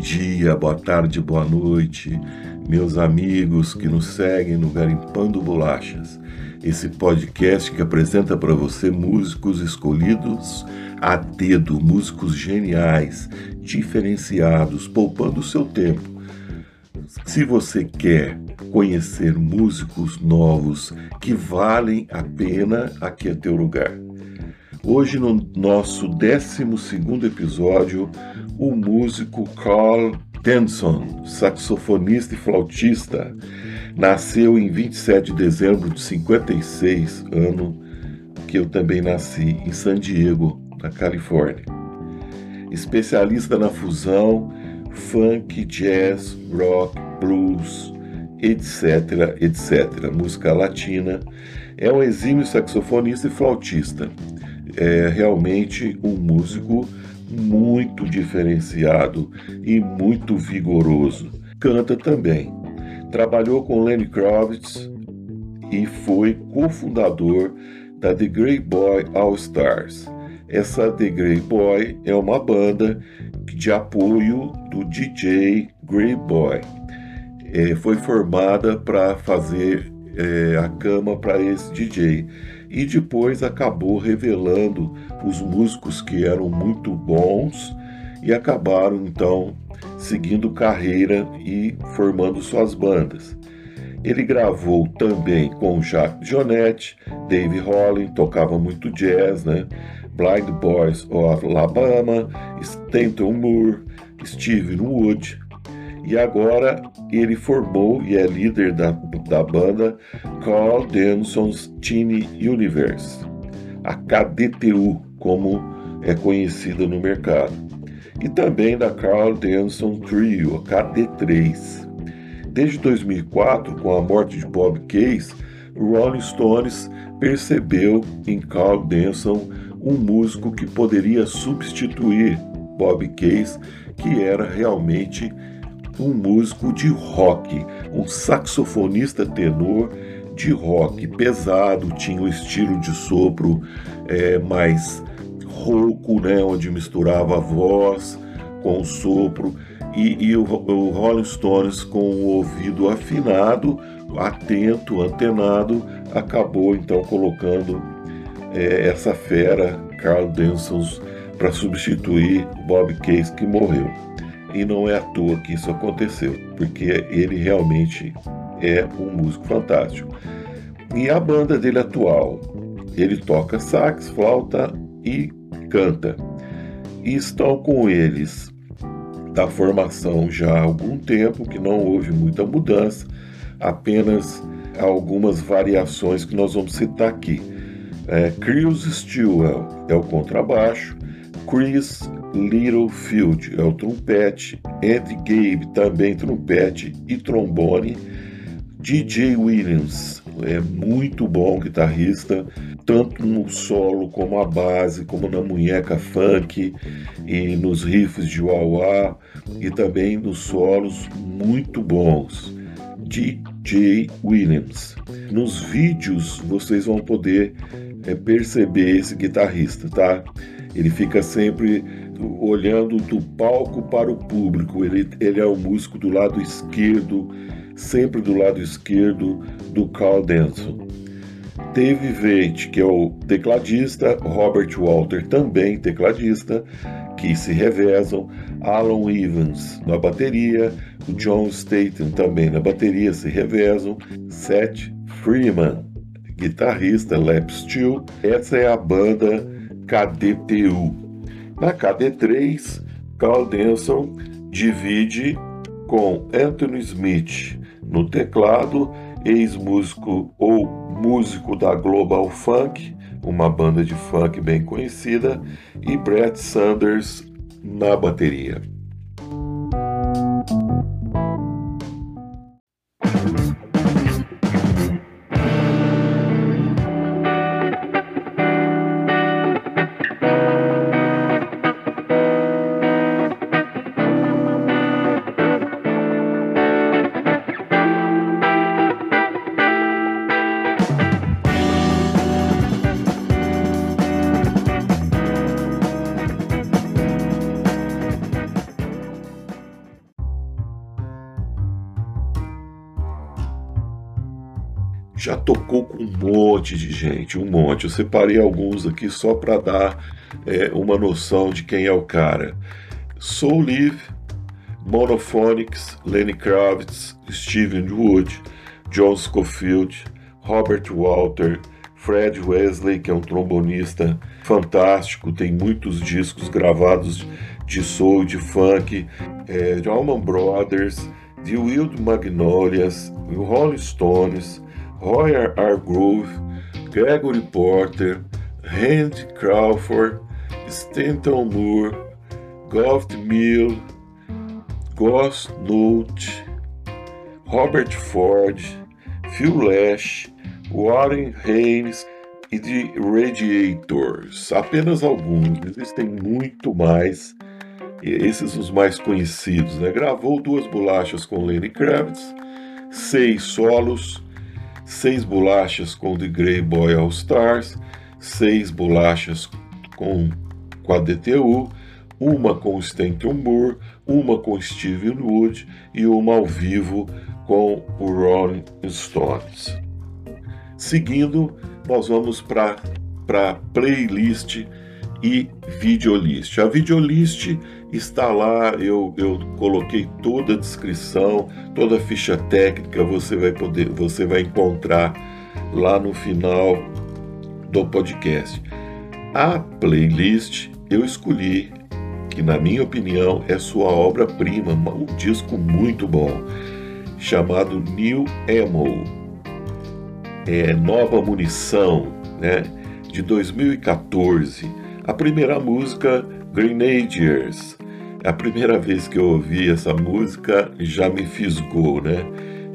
Dia, boa tarde, boa noite, meus amigos que nos seguem no Garimpando Bolachas, esse podcast que apresenta para você músicos escolhidos a dedo, músicos geniais, diferenciados, poupando o seu tempo. Se você quer conhecer músicos novos que valem a pena, aqui é teu lugar. Hoje, no nosso 12 episódio, o músico Carl Denson, saxofonista e flautista, nasceu em 27 de dezembro de 56, ano que eu também nasci, em San Diego, na Califórnia. Especialista na fusão funk, jazz, rock, blues, etc, etc, música latina. É um exímio saxofonista e flautista é realmente um músico muito diferenciado e muito vigoroso. Canta também. Trabalhou com Lenny Kravitz e foi cofundador da The Grey Boy All Stars. Essa The Grey Boy é uma banda de apoio do DJ Grey Boy. É, foi formada para fazer é, a cama para esse DJ e depois acabou revelando os músicos que eram muito bons e acabaram então seguindo carreira e formando suas bandas. Ele gravou também com Jacques Jonetti, Dave Holland, tocava muito jazz, né? Blind Boys of Alabama, Stanton Moore, Steven Wood, e agora ele formou e é líder da, da banda Carl Denson's Teen Universe, a KDTU, como é conhecida no mercado, e também da Carl Denson Trio, a KD3. Desde 2004, com a morte de Bob Case, Rolling Stones percebeu em Carl Denson um músico que poderia substituir Bob Case, que era realmente um músico de rock, um saxofonista tenor de rock pesado, tinha um estilo de sopro é, mais rouco, né, onde misturava a voz com o sopro, e, e o, o Rolling Stones, com o ouvido afinado, atento, antenado, acabou então colocando é, essa fera, Carl Densons, para substituir Bob Case, que morreu. E não é à toa que isso aconteceu, porque ele realmente é um músico fantástico. E a banda dele atual, ele toca sax, flauta e canta. E estão com eles da formação já há algum tempo, que não houve muita mudança, apenas algumas variações que nós vamos citar aqui. É, Chris Stewart é o contrabaixo, Chris Littlefield é o trompete, Ed Gabe também trompete e trombone, DJ Williams é muito bom guitarrista, tanto no solo como a base, como na munheca funk e nos riffs de wah e também nos solos muito bons. DJ Williams. Nos vídeos vocês vão poder é, perceber esse guitarrista, tá? Ele fica sempre olhando do palco para o público. Ele, ele é o músico do lado esquerdo, sempre do lado esquerdo do Carl Denson. Dave Veit, que é o tecladista, Robert Walter, também tecladista, que se revezam, Alan Evans na bateria, o John Staten também na bateria se revezam, Seth Freeman, guitarrista, lap steel. Essa é a banda KDTU. Na KD3, Carl Denson divide com Anthony Smith no teclado, ex-músico ou músico da Global Funk, uma banda de funk bem conhecida, e Brett Sanders na bateria. Já tocou com um monte de gente, um monte. Eu separei alguns aqui só para dar é, uma noção de quem é o cara. Soul Live, Monophonics, Lenny Kravitz, Steven Wood, John Scofield, Robert Walter, Fred Wesley, que é um trombonista fantástico, tem muitos discos gravados de soul, de funk, é, de Allman Brothers, The Wild Magnolias, Rolling Stones, Roy Hargrove, Gregory Porter, Randy Crawford, Stanton Moore, Goff Mill, Goss Note, Robert Ford, Phil Lash, Warren Haynes e The Radiators. Apenas alguns, existem muito mais. Esses os mais conhecidos. Né? Gravou duas bolachas com Lenny Kravitz, seis solos, seis bolachas com The Grey Boy All Stars, seis bolachas com, com a DTU, uma com Stanton Moore, uma com Steven Wood e uma ao vivo com o Rolling Stones. Seguindo, nós vamos para a playlist e videolist. A videolist está lá, eu, eu coloquei toda a descrição, toda a ficha técnica, você vai poder, você vai encontrar lá no final do podcast. A playlist eu escolhi que na minha opinião é sua obra-prima, um disco muito bom, chamado New Ammo. É nova munição, né? De 2014. A primeira música Grenadiers. A primeira vez que eu ouvi essa música já me fisgou, né?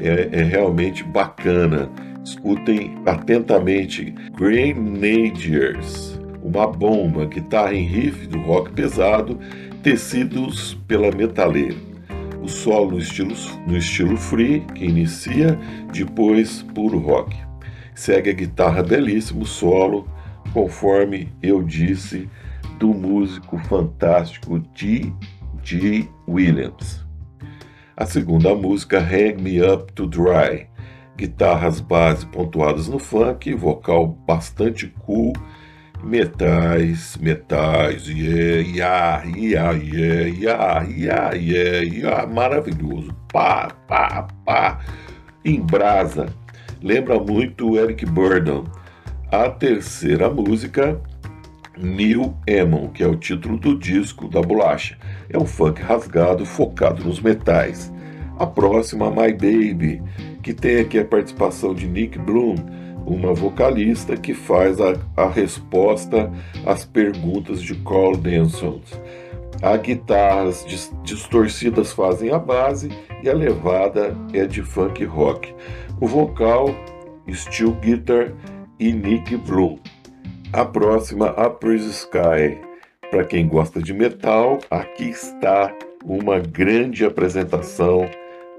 É, é realmente bacana. Escutem atentamente Grenadiers uma bomba, guitarra em riff do rock pesado, tecidos pela metaleira. O solo no estilo, no estilo free, que inicia, depois puro rock. Segue a guitarra belíssimo solo, conforme eu disse, do músico fantástico G. G. Williams. A segunda música, Hang Me Up to Dry, guitarras base pontuadas no funk, vocal bastante cool metais, metais, yeah, yeah, yeah, yeah, yeah, yeah, yeah, maravilhoso, pá, pá, pá, em brasa, lembra muito Eric Burdon. A terceira música, New Emon, que é o título do disco da bolacha, é um funk rasgado focado nos metais. A próxima, My Baby, que tem aqui a participação de Nick Bloom, uma vocalista que faz a, a resposta às perguntas de Carl Denson. As guitarras distorcidas fazem a base e a levada é de funk rock. O vocal, steel guitar e Nick Bloom. A próxima, Upper Sky. Para quem gosta de metal, aqui está uma grande apresentação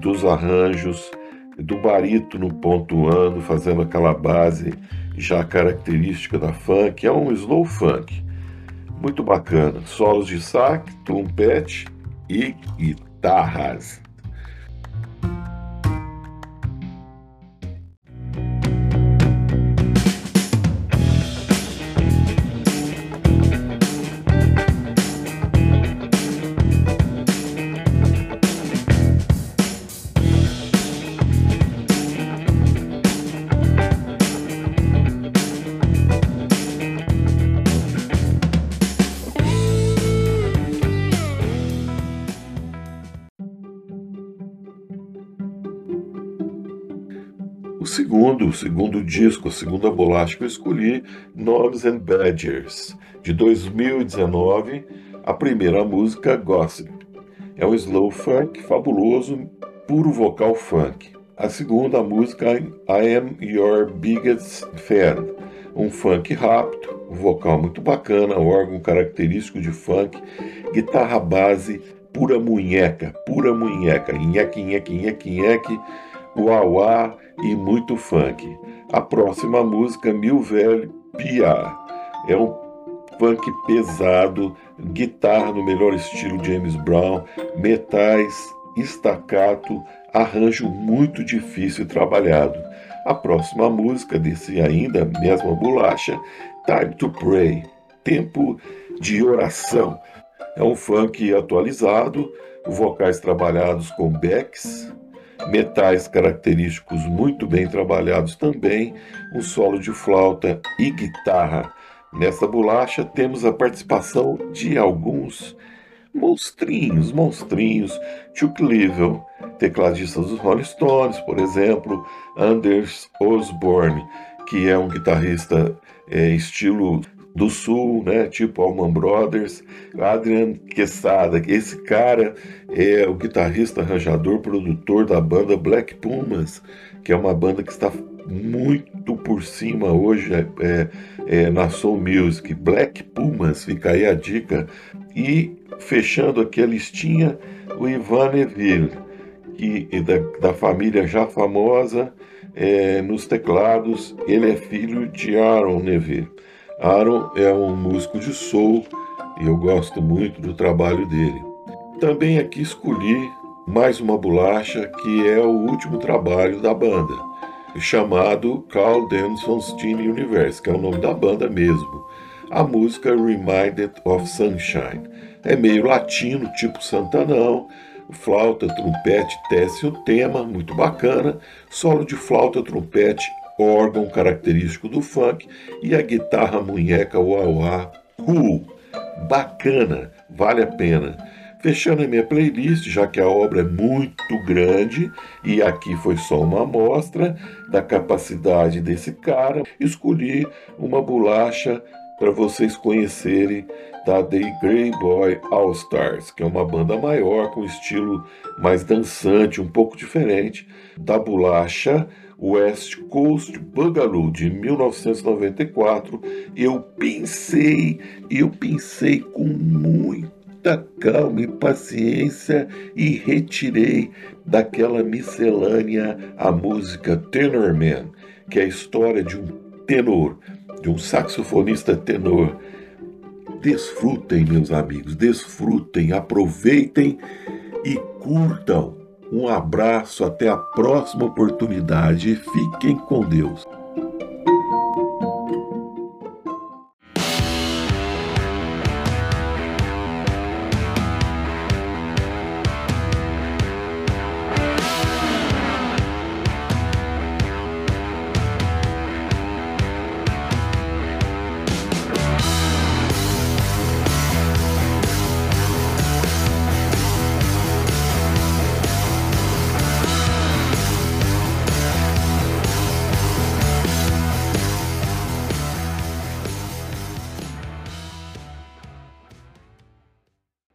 dos arranjos do barítono pontuando, fazendo aquela base já característica da funk. É um slow funk. Muito bacana. Solos de sax, trompete e guitarras. Segundo, o segundo disco, a segunda bolacha que eu escolhi, Knobs and Badgers, de 2019, a primeira música, Gossip. É um slow funk fabuloso, puro vocal funk. A segunda música, I Am Your Biggest Fan, um funk rápido, vocal muito bacana, órgão característico de funk, guitarra base, pura munheca, pura munheca, nheque, nheque, nheque, nheque, uauá e muito funk. A próxima música, Mil Velho Pia, é um funk pesado, guitarra no melhor estilo James Brown, metais, estacato, arranjo muito difícil e trabalhado. A próxima música desse ainda mesma bolacha, Time to Pray, Tempo de Oração. É um funk atualizado, vocais trabalhados com backs, metais característicos muito bem trabalhados também, um solo de flauta e guitarra. Nessa bolacha temos a participação de alguns monstrinhos, monstrinhos, Chuck Leavell, tecladista dos Rolling Stones, por exemplo, Anders Osborne, que é um guitarrista é, estilo do Sul, né, tipo Allman Brothers, Adrian Quesada, esse cara é o guitarrista, arranjador, produtor da banda Black Pumas, que é uma banda que está muito por cima hoje é, é, é, na Soul Music. Black Pumas, fica aí a dica. E fechando aqui a listinha, o Ivan Neville, que é da, da família já famosa é, nos teclados, ele é filho de Aaron Neville. Aaron é um músico de soul e eu gosto muito do trabalho dele. Também aqui escolhi mais uma bolacha que é o último trabalho da banda, chamado Carl Danson's Teen Universe, que é o nome da banda mesmo. A música Reminded of Sunshine. É meio latino, tipo Santanão, flauta, trompete, tece o tema, muito bacana, solo de flauta, trompete, órgão característico do funk e a guitarra munheca wah cool, bacana, vale a pena. Fechando a minha playlist, já que a obra é muito grande e aqui foi só uma amostra da capacidade desse cara, escolhi uma bolacha para vocês conhecerem da The Grey Boy All Stars, que é uma banda maior com estilo mais dançante, um pouco diferente da bolacha West Coast Boogaloo de 1994, eu pensei, eu pensei com muita calma e paciência e retirei daquela miscelânea a música Tenor Man, que é a história de um tenor, de um saxofonista tenor. Desfrutem, meus amigos, desfrutem, aproveitem e curtam um abraço, até a próxima oportunidade fiquem com Deus.